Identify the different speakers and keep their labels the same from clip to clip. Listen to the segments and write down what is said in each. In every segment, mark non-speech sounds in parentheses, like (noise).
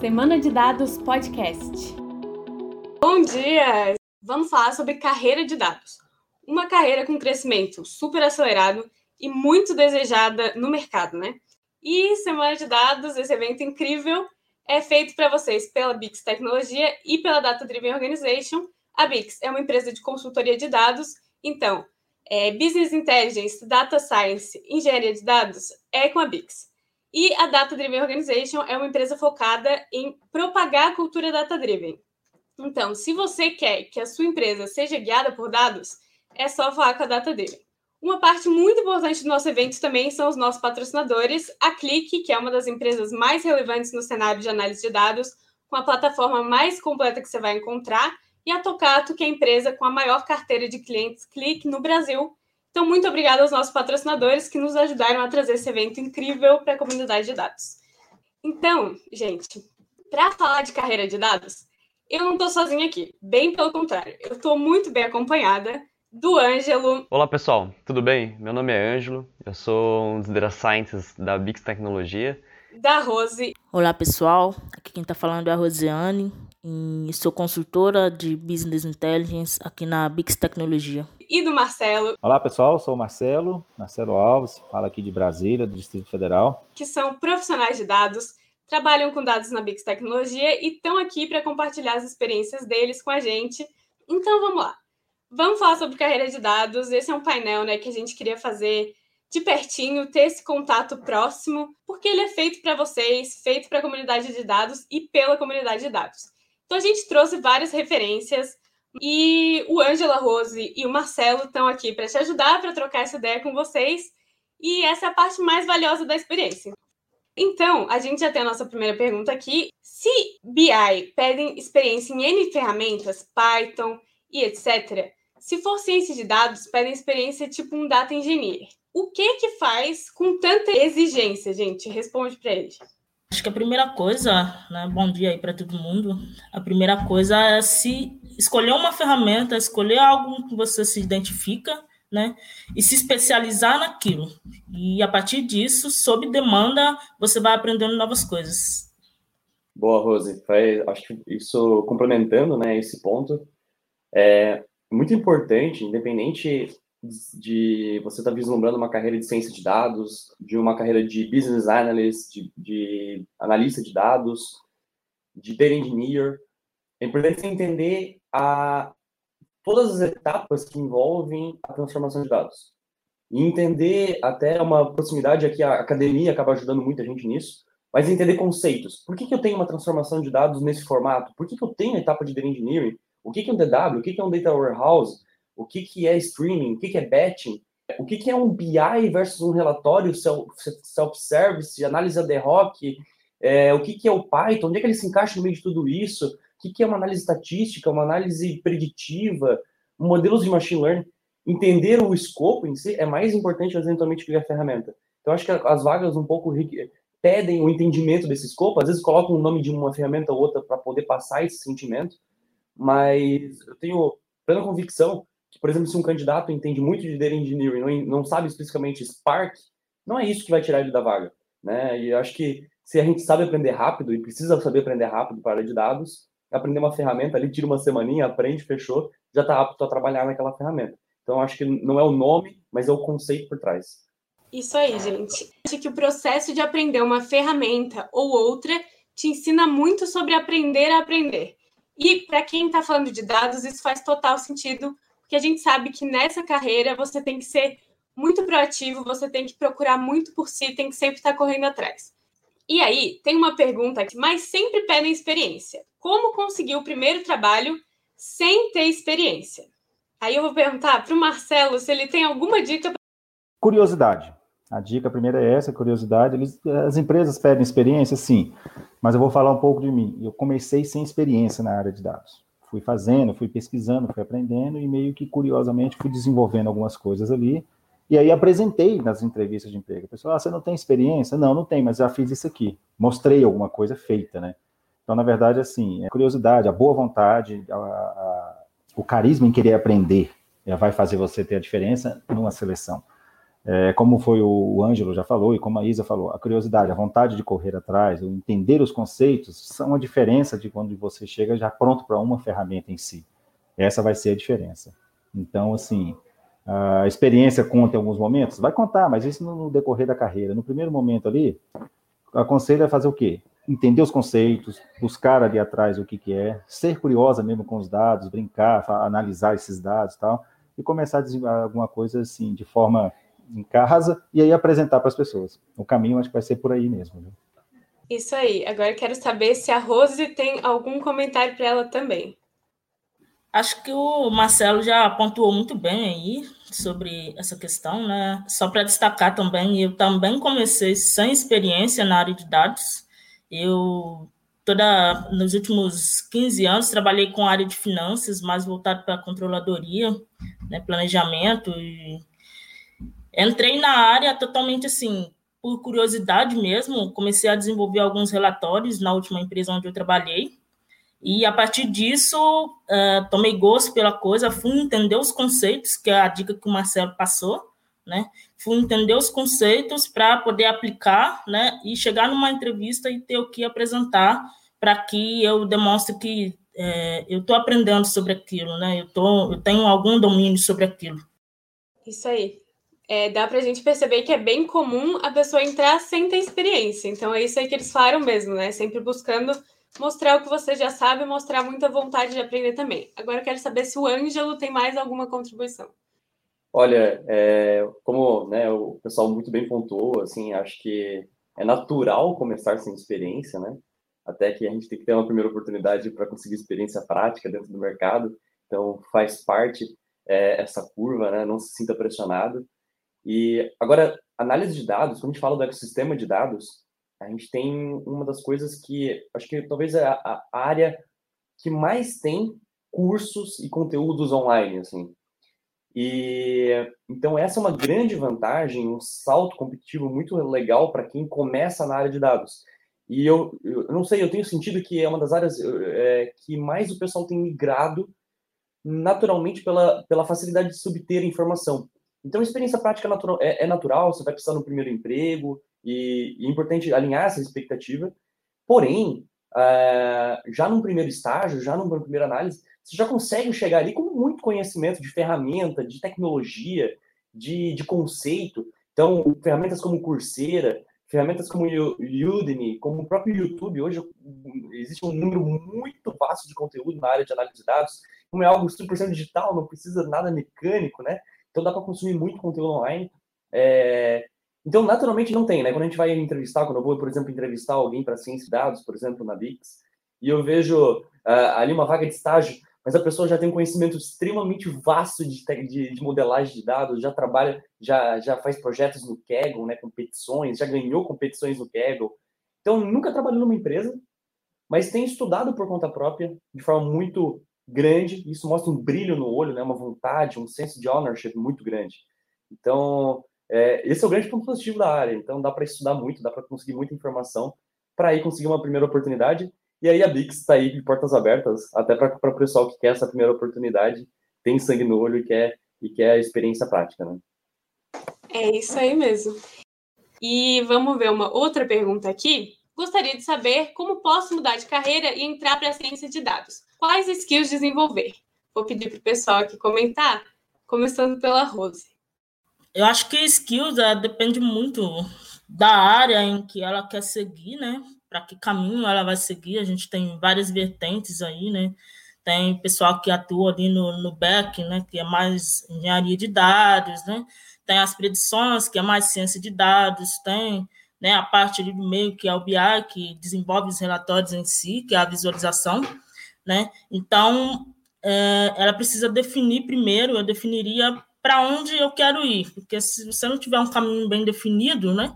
Speaker 1: Semana de Dados Podcast.
Speaker 2: Bom dia! Vamos falar sobre carreira de dados. Uma carreira com crescimento super acelerado e muito desejada no mercado, né? E Semana de Dados, esse evento incrível, é feito para vocês pela Bix Tecnologia e pela Data Driven Organization. A Bix é uma empresa de consultoria de dados, então, é, Business Intelligence, Data Science, Engenharia de Dados é com a Bix. E a Data Driven Organization é uma empresa focada em propagar a cultura data driven. Então, se você quer que a sua empresa seja guiada por dados, é só falar com a Data Driven. Uma parte muito importante do nosso evento também são os nossos patrocinadores, a Click, que é uma das empresas mais relevantes no cenário de análise de dados, com a plataforma mais completa que você vai encontrar, e a Tocato, que é a empresa com a maior carteira de clientes Click no Brasil, então, muito obrigada aos nossos patrocinadores que nos ajudaram a trazer esse evento incrível para a comunidade de dados. Então, gente, para falar de carreira de dados, eu não estou sozinha aqui, bem pelo contrário, eu estou muito bem acompanhada do Ângelo.
Speaker 3: Olá pessoal, tudo bem? Meu nome é Ângelo, eu sou um dos Data Scientists da Bix Tecnologia.
Speaker 2: Da Rose.
Speaker 4: Olá pessoal, aqui quem está falando é a Rosiane, e sou consultora de Business Intelligence aqui na Bix Tecnologia
Speaker 2: e do Marcelo.
Speaker 5: Olá, pessoal, sou o Marcelo, Marcelo Alves, falo aqui de Brasília, do Distrito Federal.
Speaker 2: Que são profissionais de dados, trabalham com dados na Bix Tecnologia e estão aqui para compartilhar as experiências deles com a gente. Então, vamos lá. Vamos falar sobre carreira de dados. Esse é um painel né, que a gente queria fazer de pertinho, ter esse contato próximo, porque ele é feito para vocês, feito para a comunidade de dados e pela comunidade de dados. Então, a gente trouxe várias referências e o Ângela Rose e o Marcelo estão aqui para te ajudar, para trocar essa ideia com vocês. E essa é a parte mais valiosa da experiência. Então, a gente já tem a nossa primeira pergunta aqui. Se BI pedem experiência em N ferramentas, Python e etc., se for ciência de dados, pedem experiência tipo um data engineer. O que que faz com tanta exigência, gente? Responde para ele.
Speaker 4: Acho que a primeira coisa, né, bom dia aí para todo mundo. A primeira coisa é se escolher uma ferramenta, escolher algo que você se identifica, né, e se especializar naquilo. E a partir disso, sob demanda, você vai aprendendo novas coisas.
Speaker 3: Boa, Rose. acho que isso complementando, né, esse ponto, é muito importante, independente de você estar tá vislumbrando uma carreira de ciência de dados, de uma carreira de business analyst, de, de analista de dados, de data engineer. É importante entender a, todas as etapas que envolvem a transformação de dados. E entender até uma proximidade aqui, a academia acaba ajudando muita gente nisso, mas entender conceitos. Por que, que eu tenho uma transformação de dados nesse formato? Por que, que eu tenho a etapa de data engineering? O que, que é um DW? O que, que é um data warehouse? O que, que é streaming, o que, que é batching, o que, que é um BI versus um relatório self-service, análise ad hoc, é, o que, que é o Python, onde é que ele se encaixa no meio de tudo isso, o que, que é uma análise estatística, uma análise preditiva, modelos de machine learning. Entender o escopo em si é mais importante eventualmente que a ferramenta. Então, acho que as vagas um pouco pedem o entendimento desse escopo, às vezes colocam o nome de uma ferramenta ou outra para poder passar esse sentimento, mas eu tenho plena convicção que, por exemplo, se um candidato entende muito de data engineering, não, não sabe especificamente Spark, não é isso que vai tirar ele da vaga, né? E eu acho que se a gente sabe aprender rápido e precisa saber aprender rápido para de dados, aprender uma ferramenta ali, tira uma semaninha, aprende, fechou, já está apto a trabalhar naquela ferramenta. Então, acho que não é o nome, mas é o conceito por trás.
Speaker 2: Isso aí, gente. Acho que o processo de aprender uma ferramenta ou outra te ensina muito sobre aprender a aprender. E para quem está falando de dados, isso faz total sentido, porque a gente sabe que nessa carreira você tem que ser muito proativo, você tem que procurar muito por si, tem que sempre estar correndo atrás. E aí, tem uma pergunta aqui, mas sempre pedem experiência. Como conseguir o primeiro trabalho sem ter experiência? Aí eu vou perguntar para o Marcelo se ele tem alguma dica.
Speaker 5: Curiosidade. A dica primeira é essa, curiosidade. Eles, as empresas pedem experiência, sim, mas eu vou falar um pouco de mim. Eu comecei sem experiência na área de dados fui fazendo, fui pesquisando, fui aprendendo e meio que curiosamente fui desenvolvendo algumas coisas ali. E aí apresentei nas entrevistas de emprego. Pessoal, ah, você não tem experiência? Não, não tem, mas já fiz isso aqui. Mostrei alguma coisa feita, né? Então, na verdade, assim, a curiosidade, a boa vontade, a, a, o carisma em querer aprender vai fazer você ter a diferença numa seleção. É, como foi o Ângelo já falou e como a Isa falou, a curiosidade, a vontade de correr atrás, o entender os conceitos, são a diferença de quando você chega já pronto para uma ferramenta em si. Essa vai ser a diferença. Então, assim, a experiência conta em alguns momentos? Vai contar, mas isso no decorrer da carreira. No primeiro momento ali, aconselho é fazer o quê? Entender os conceitos, buscar ali atrás o que, que é, ser curiosa mesmo com os dados, brincar, analisar esses dados e tal, e começar a desenvolver alguma coisa assim, de forma em casa, e aí apresentar para as pessoas. O caminho acho que vai ser por aí mesmo. Viu?
Speaker 2: Isso aí. Agora quero saber se a Rose tem algum comentário para ela também.
Speaker 4: Acho que o Marcelo já pontuou muito bem aí sobre essa questão, né? Só para destacar também, eu também comecei sem experiência na área de dados. Eu toda nos últimos 15 anos trabalhei com a área de finanças, mais voltado para a controladoria, né, planejamento e entrei na área totalmente assim, por curiosidade mesmo, comecei a desenvolver alguns relatórios na última empresa onde eu trabalhei. E a partir disso, uh, tomei gosto pela coisa, fui entender os conceitos, que é a dica que o Marcelo passou, né? Fui entender os conceitos para poder aplicar, né? E chegar numa entrevista e ter o que apresentar para que eu demonstre que é, eu estou aprendendo sobre aquilo, né? Eu, tô, eu tenho algum domínio sobre aquilo.
Speaker 2: Isso aí. É, dá para a gente perceber que é bem comum a pessoa entrar sem ter experiência. Então é isso aí que eles falaram mesmo, né? Sempre buscando mostrar o que você já sabe, mostrar muita vontade de aprender também. Agora quero saber se o Ângelo tem mais alguma contribuição.
Speaker 3: Olha, é, como né, o pessoal muito bem pontuou, assim, acho que é natural começar sem experiência, né? Até que a gente tem que ter uma primeira oportunidade para conseguir experiência prática dentro do mercado. Então, faz parte é, essa curva, né? Não se sinta pressionado. E agora, análise de dados, quando a gente fala do ecossistema de dados, a gente tem uma das coisas que acho que talvez é a, a área que mais tem cursos e conteúdos online, assim. E então essa é uma grande vantagem, um salto competitivo muito legal para quem começa na área de dados. E eu, eu não sei, eu tenho sentido que é uma das áreas é, que mais o pessoal tem migrado naturalmente pela, pela facilidade de subter informação. Então, experiência prática natural, é, é natural, você vai precisar no primeiro emprego, e, e é importante alinhar essa expectativa. Porém, uh, já num primeiro estágio, já numa primeira análise, você já consegue chegar ali com muito conhecimento de ferramenta, de tecnologia, de, de conceito. Então, ferramentas como Coursera, ferramentas como Udemy, como o próprio YouTube, hoje existe um número muito vasto de conteúdo na área de análise de dados. Como é algo 100% digital, não precisa nada mecânico, né? Então dá para consumir muito conteúdo online. É... Então, naturalmente, não tem, né? Quando a gente vai entrevistar, quando eu vou, por exemplo, entrevistar alguém para ciência de dados, por exemplo, na Bix, e eu vejo uh, ali uma vaga de estágio, mas a pessoa já tem um conhecimento extremamente vasto de, de, de, modelagem de dados, já trabalha, já, já faz projetos no Kaggle, né, competições, já ganhou competições no Kaggle. Então, nunca trabalhou numa empresa, mas tem estudado por conta própria, de forma muito grande, isso mostra um brilho no olho, né, uma vontade, um senso de ownership muito grande. Então, é, esse é o grande ponto positivo da área. Então, dá para estudar muito, dá para conseguir muita informação para aí conseguir uma primeira oportunidade. E aí a Bix está aí de portas abertas, até para o pessoal que quer essa primeira oportunidade, tem sangue no olho e quer, e quer a experiência prática, né?
Speaker 2: É isso aí mesmo. E vamos ver uma outra pergunta aqui. Gostaria de saber como posso mudar de carreira e entrar para a ciência de dados. Quais skills desenvolver? Vou pedir para o pessoal aqui comentar, começando pela Rose.
Speaker 4: Eu acho que skills depende muito da área em que ela quer seguir, né? Para que caminho ela vai seguir. A gente tem várias vertentes aí, né? Tem pessoal que atua ali no, no back, né? Que é mais engenharia de dados, né? Tem as predições, que é mais ciência de dados. Tem né, a parte ali do meio, que é o BI, que desenvolve os relatórios em si, que é a visualização, né? Então, é, ela precisa definir primeiro, eu definiria para onde eu quero ir, porque se você não tiver um caminho bem definido, né,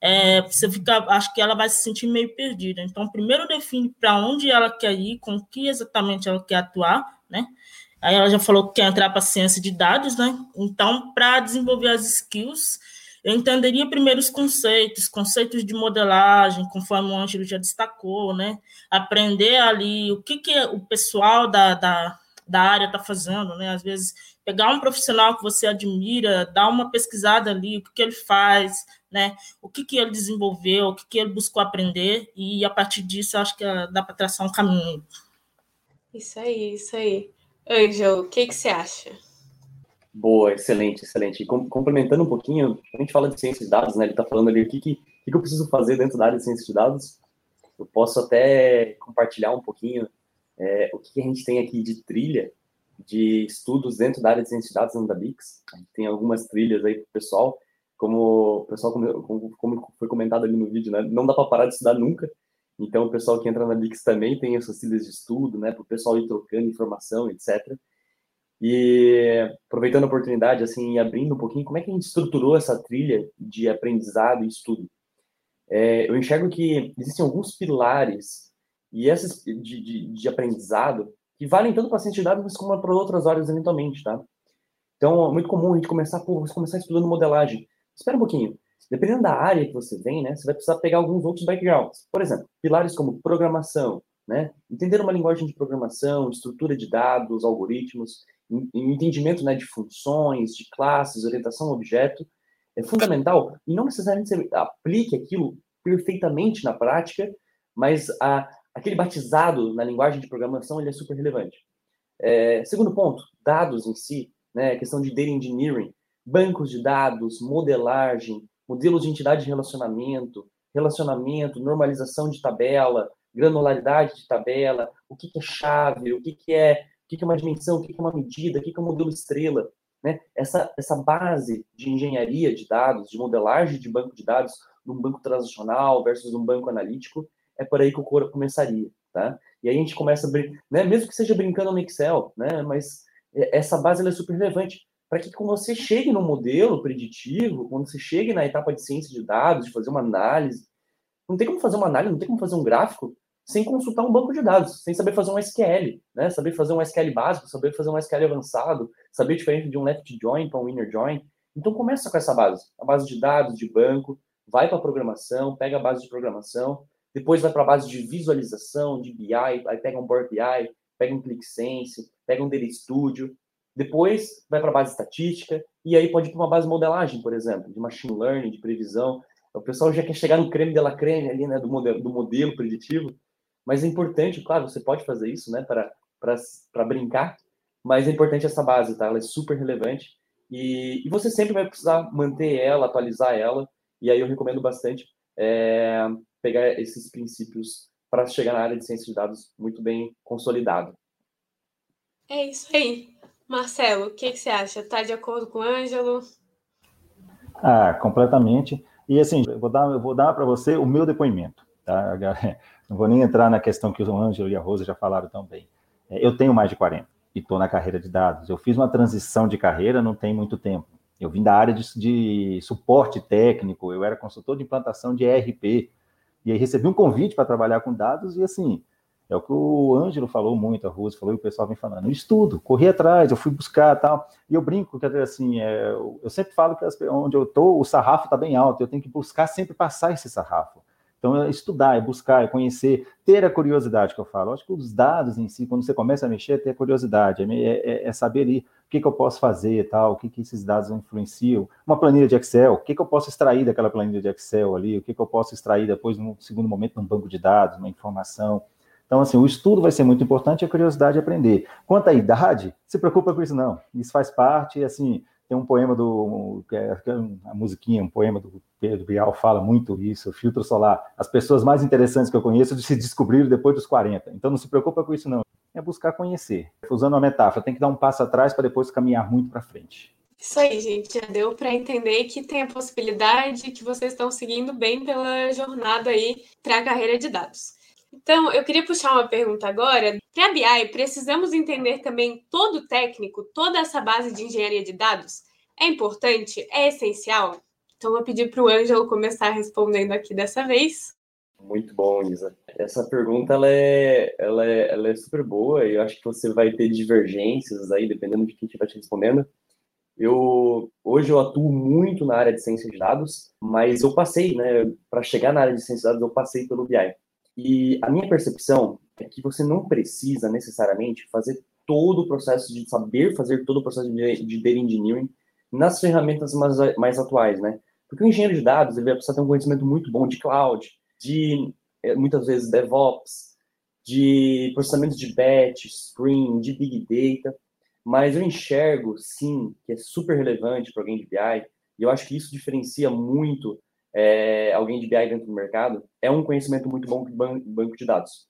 Speaker 4: é, você fica, acho que ela vai se sentir meio perdida. Então, primeiro define para onde ela quer ir, com que exatamente ela quer atuar, né? Aí ela já falou que quer entrar para ciência de dados, né? Então, para desenvolver as skills, eu entenderia primeiro os conceitos, conceitos de modelagem, conforme o Ângelo já destacou, né? Aprender ali o que, que o pessoal da, da da área está fazendo, né? Às vezes, pegar um profissional que você admira, dar uma pesquisada ali, o que, que ele faz, né? O que, que ele desenvolveu, o que, que ele buscou aprender, e a partir disso, acho que dá para traçar um caminho.
Speaker 2: Isso aí, isso aí. Ângelo, o que, que você acha?
Speaker 3: Boa, excelente, excelente. E complementando um pouquinho, a gente fala de ciência de dados, né? Ele está falando ali o que, que, que eu preciso fazer dentro da área de ciência de dados. Eu posso até compartilhar um pouquinho é, o que a gente tem aqui de trilha de estudos dentro da área de ciência de dados da Bix. A gente tem algumas trilhas aí para o pessoal, como o pessoal como, como, foi comentado ali no vídeo, né? Não dá para parar de estudar nunca. Então, o pessoal que entra na Bix também tem essas trilhas de estudo, né? Para o pessoal ir trocando informação, etc. E aproveitando a oportunidade, assim, e abrindo um pouquinho, como é que a gente estruturou essa trilha de aprendizado e estudo? É, eu enxergo que existem alguns pilares e esses de, de, de aprendizado que valem tanto para ciência de dados como para outras áreas eventualmente, tá? Então, é muito comum a gente começar, você começar estudando modelagem. Espera um pouquinho. Dependendo da área que você vem, né, você vai precisar pegar alguns outros backgrounds. Por exemplo, pilares como programação, né? Entender uma linguagem de programação, estrutura de dados, algoritmos, entendimento né, de funções, de classes, orientação a objeto, é fundamental e não necessariamente você aplique aquilo perfeitamente na prática, mas a, aquele batizado na linguagem de programação ele é super relevante. É, segundo ponto, dados em si, né, questão de data engineering, bancos de dados, modelagem, modelos de entidade de relacionamento, relacionamento, normalização de tabela, granularidade de tabela, o que, que é chave, o que, que é que, que é uma dimensão, o que, que é uma medida, o que, que é um modelo estrela. Né? Essa, essa base de engenharia de dados, de modelagem de banco de dados, num banco transacional versus um banco analítico, é por aí que o Cora começaria. Tá? E aí a gente começa, a né, mesmo que seja brincando no Excel, né, mas essa base é super relevante para que quando você chegue no modelo preditivo, quando você chegue na etapa de ciência de dados, de fazer uma análise, não tem como fazer uma análise, não tem como fazer um gráfico sem consultar um banco de dados, sem saber fazer um SQL, né? Saber fazer um SQL básico, saber fazer um SQL avançado, saber diferente de um left join para um inner join. Então começa com essa base, a base de dados, de banco, vai para a programação, pega a base de programação, depois vai para a base de visualização, de BI, aí pega um Power BI, pega um ClickSense, pega um Data Studio, depois vai para a base estatística, e aí pode ir para uma base de modelagem, por exemplo, de machine learning, de previsão. O pessoal já quer chegar no creme de la creme ali, né, do modelo, do modelo preditivo, mas é importante, claro, você pode fazer isso, né, para brincar, mas é importante essa base, tá? Ela é super relevante e, e você sempre vai precisar manter ela, atualizar ela, e aí eu recomendo bastante é, pegar esses princípios para chegar na área de ciência de dados muito bem consolidado.
Speaker 2: É isso aí. Marcelo, o que, que você acha? Está de acordo com o Ângelo?
Speaker 5: Ah, completamente. E assim, eu vou dar, eu vou dar para você o meu depoimento. Tá? (laughs) Não vou nem entrar na questão que o Ângelo e a Rosa já falaram também. É, eu tenho mais de 40 e estou na carreira de dados. Eu fiz uma transição de carreira não tem muito tempo. Eu vim da área de, de suporte técnico, eu era consultor de implantação de ERP, e aí recebi um convite para trabalhar com dados, e assim, é o que o Ângelo falou muito, a Rosa falou, e o pessoal vem falando, eu estudo, corri atrás, eu fui buscar tal, e eu brinco, que assim, é, eu sempre falo que onde eu estou, o sarrafo está bem alto, eu tenho que buscar sempre passar esse sarrafo. Então, é estudar, é buscar, é conhecer, ter a curiosidade que eu falo. Eu acho que os dados em si, quando você começa a mexer, é ter a curiosidade, é, é, é saber ali o que, que eu posso fazer tal, o que, que esses dados influenciam. Uma planilha de Excel, o que, que eu posso extrair daquela planilha de Excel ali, o que, que eu posso extrair depois, no segundo momento, num banco de dados, uma informação. Então, assim, o estudo vai ser muito importante e a curiosidade é aprender. Quanto à idade, se preocupa com isso não. Isso faz parte, assim, tem um poema do. Que é, é a musiquinha, um poema do Pedro Bial fala muito isso, filtro solar. As pessoas mais interessantes que eu conheço se descobriram depois dos 40. Então não se preocupa com isso, não. É buscar conhecer. Usando uma metáfora, tem que dar um passo atrás para depois caminhar muito para frente.
Speaker 2: Isso aí, gente. Já deu para entender que tem a possibilidade que vocês estão seguindo bem pela jornada aí para a carreira de dados. Então, eu queria puxar uma pergunta agora. Para BI, precisamos entender também todo o técnico, toda essa base de engenharia de dados? É importante? É essencial? Então, vou pedir para o Ângelo começar respondendo aqui dessa vez.
Speaker 3: Muito bom, Isa. Essa pergunta ela é, ela, é, ela é super boa e eu acho que você vai ter divergências aí, dependendo de quem estiver te respondendo. Eu hoje eu atuo muito na área de ciência de dados, mas eu passei, né, para chegar na área de ciência de dados, eu passei pelo BI. E a minha percepção é que você não precisa necessariamente fazer todo o processo de saber fazer todo o processo de, de data engineering nas ferramentas mais, mais atuais, né? Porque o engenheiro de dados ele vai precisar ter um conhecimento muito bom de cloud, de eh, muitas vezes DevOps, de processamento de batch, Spring, de Big Data, mas eu enxergo, sim, que é super relevante para alguém de BI, e eu acho que isso diferencia muito é, alguém de BI dentro do mercado, é um conhecimento muito bom do banco de dados.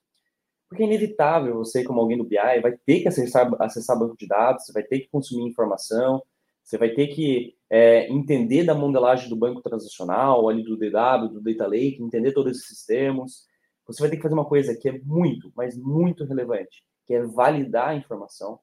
Speaker 3: Porque é inevitável você, como alguém do BI, vai ter que acessar, acessar banco de dados, você vai ter que consumir informação, você vai ter que é, entender da modelagem do banco transacional, ali do DW, do Data Lake, entender todos esses sistemas. Você vai ter que fazer uma coisa que é muito, mas muito relevante, que é validar a informação.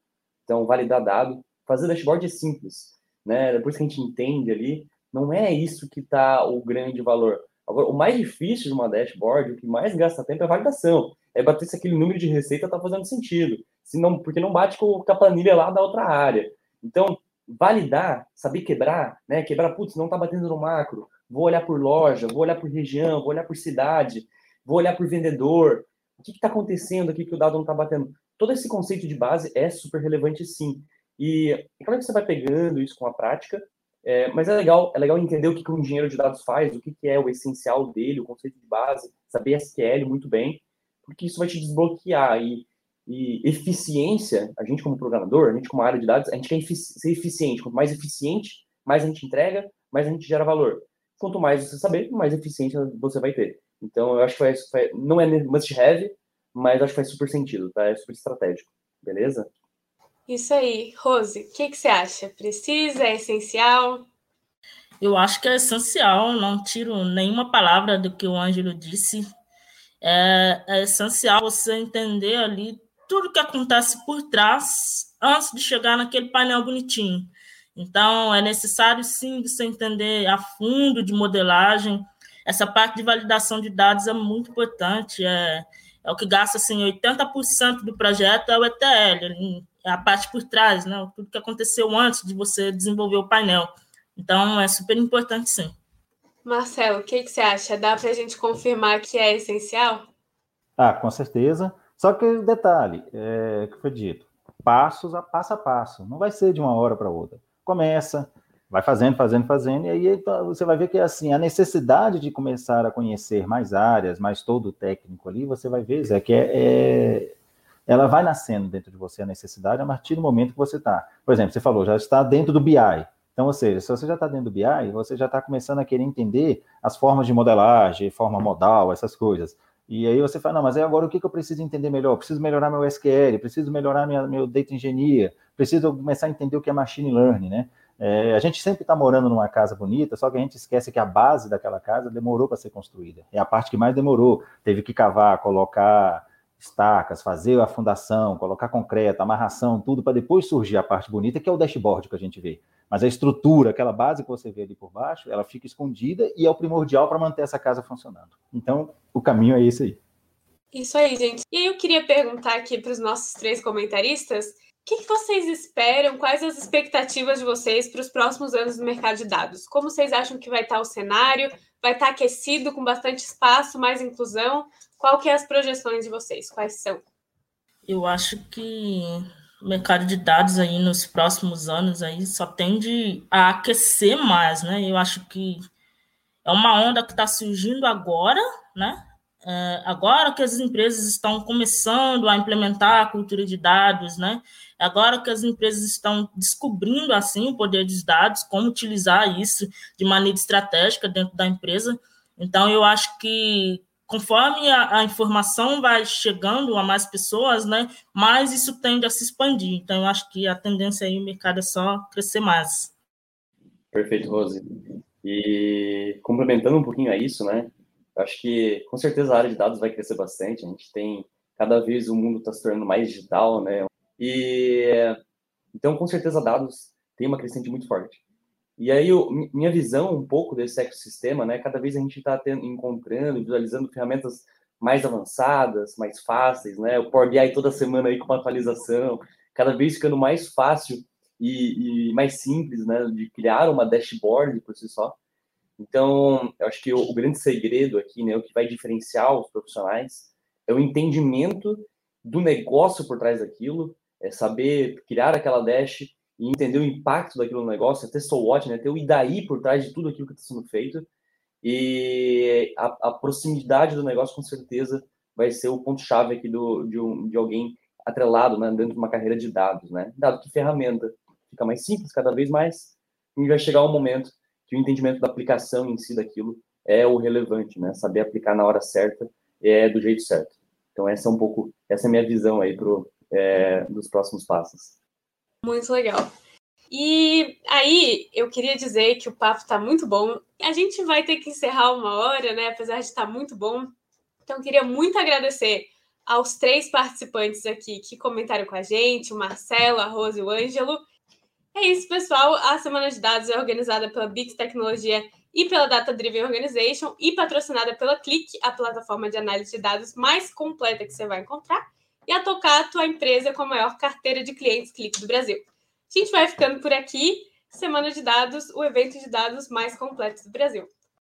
Speaker 3: Então, validar dado. Fazer dashboard é simples, né? Depois que a gente entende ali, não é isso que está o grande valor. Agora, o mais difícil de uma dashboard, o que mais gasta tempo é a validação. É bater se aquele número de receita está fazendo sentido. Se não, porque não bate com a planilha lá da outra área. Então, validar, saber quebrar, né? Quebrar, putz, não está batendo no macro. Vou olhar por loja, vou olhar por região, vou olhar por cidade, vou olhar por vendedor. O que está acontecendo aqui que o dado não está batendo? Todo esse conceito de base é super relevante, sim. E é claro que você vai pegando isso com a prática, é, mas é legal, é legal entender o que, que um engenheiro de dados faz, o que, que é o essencial dele, o conceito de base, saber SQL muito bem, porque isso vai te desbloquear. E e eficiência, a gente como programador, a gente como área de dados, a gente quer ser eficiente. Quanto mais eficiente, mais a gente entrega, mais a gente gera valor. Quanto mais você saber, mais eficiência você vai ter. Então, eu acho que faz, faz, não é must have, mas acho que faz super sentido, tá? É super estratégico. Beleza?
Speaker 2: Isso aí. Rose, o que, que você acha? Precisa? É essencial?
Speaker 4: Eu acho que é essencial, não tiro nenhuma palavra do que o Ângelo disse. É, é essencial você entender ali tudo que acontece por trás antes de chegar naquele painel bonitinho. Então, é necessário sim você entender a fundo de modelagem. Essa parte de validação de dados é muito importante. É, é o que gasta assim, 80% do projeto é o ETL, é a parte por trás, né? tudo que aconteceu antes de você desenvolver o painel. Então, é super importante sim.
Speaker 2: Marcelo, o que, que você acha? Dá para a gente confirmar que é essencial?
Speaker 5: Ah, com certeza. Só que o detalhe, é, que foi dito, passos a passo a passo, não vai ser de uma hora para outra. Começa, vai fazendo, fazendo, fazendo, e aí então, você vai ver que assim, a necessidade de começar a conhecer mais áreas, mais todo o técnico ali, você vai ver, Zé, que é, é ela vai nascendo dentro de você a necessidade a partir do momento que você está. Por exemplo, você falou, já está dentro do BI. Então, ou seja, se você já está dentro do BI, você já está começando a querer entender as formas de modelagem, forma modal, essas coisas. E aí você fala, não, mas agora o que, que eu preciso entender melhor? Eu preciso melhorar meu SQL, preciso melhorar minha, meu data engineer, preciso começar a entender o que é machine learning, né? É, a gente sempre está morando numa casa bonita, só que a gente esquece que a base daquela casa demorou para ser construída. É a parte que mais demorou. Teve que cavar, colocar estacas, fazer a fundação, colocar concreto, amarração, tudo, para depois surgir a parte bonita, que é o dashboard que a gente vê. Mas a estrutura, aquela base que você vê ali por baixo, ela fica escondida e é o primordial para manter essa casa funcionando. Então, o caminho é esse aí.
Speaker 2: Isso aí, gente. E aí eu queria perguntar aqui para os nossos três comentaristas, o que, que, vocês esperam? Quais as expectativas de vocês para os próximos anos no mercado de dados? Como vocês acham que vai estar o cenário? Vai estar aquecido, com bastante espaço, mais inclusão? Qual que é as projeções de vocês? Quais são?
Speaker 4: Eu acho que o mercado de dados aí nos próximos anos aí só tende a aquecer mais, né? Eu acho que é uma onda que está surgindo agora, né? É, agora que as empresas estão começando a implementar a cultura de dados, né? Agora que as empresas estão descobrindo assim o poder dos dados, como utilizar isso de maneira estratégica dentro da empresa. Então, eu acho que conforme a, a, informação vai chegando a mais pessoas, né, mais isso tende a se expandir. Então, eu acho que a tendência aí o mercado é só crescer mais.
Speaker 3: Perfeito, Rose. E complementando um pouquinho a isso, né, acho que com certeza a área de dados vai crescer bastante. A gente tem cada vez o mundo está se tornando mais digital, né, e então com certeza dados tem uma crescente muito forte. E aí, eu, minha visão um pouco desse ecossistema, né? Cada vez a gente está encontrando, visualizando ferramentas mais avançadas, mais fáceis, né? O Power BI toda semana aí com uma atualização, cada vez ficando mais fácil e, e mais simples, né? De criar uma dashboard por si só. Então, eu acho que o, o grande segredo aqui, né? O que vai diferenciar os profissionais é o entendimento do negócio por trás daquilo, é saber criar aquela dash e entender o impacto daquilo no negócio, é ter so what, né? ter o e daí por trás de tudo aquilo que está sendo feito. E a, a, proximidade do negócio, com certeza, vai ser o ponto-chave aqui do, de, um, de alguém atrelado né, dentro de uma carreira de dados. Né? Dado que ferramenta fica mais simples cada vez mais, e vai chegar um momento que o entendimento da aplicação em si daquilo é o relevante, né? Saber aplicar na hora certa é do jeito certo. Então essa é um pouco, essa é a minha visão aí pro, é, dos próximos passos.
Speaker 2: Muito legal. E aí, eu queria dizer que o papo está muito bom. A gente vai ter que encerrar uma hora, né? Apesar de estar tá muito bom. Então, queria muito agradecer aos três participantes aqui que comentaram com a gente: o Marcelo, a Rose e o Ângelo. É isso, pessoal. A Semana de Dados é organizada pela Bix Tecnologia e pela Data Driven Organization e patrocinada pela Click, a plataforma de análise de dados mais completa que você vai encontrar, e a Tocato, a empresa com a maior carteira de clientes Click do Brasil. A gente vai ficando por aqui. Semana de Dados, o evento de dados mais completo do Brasil.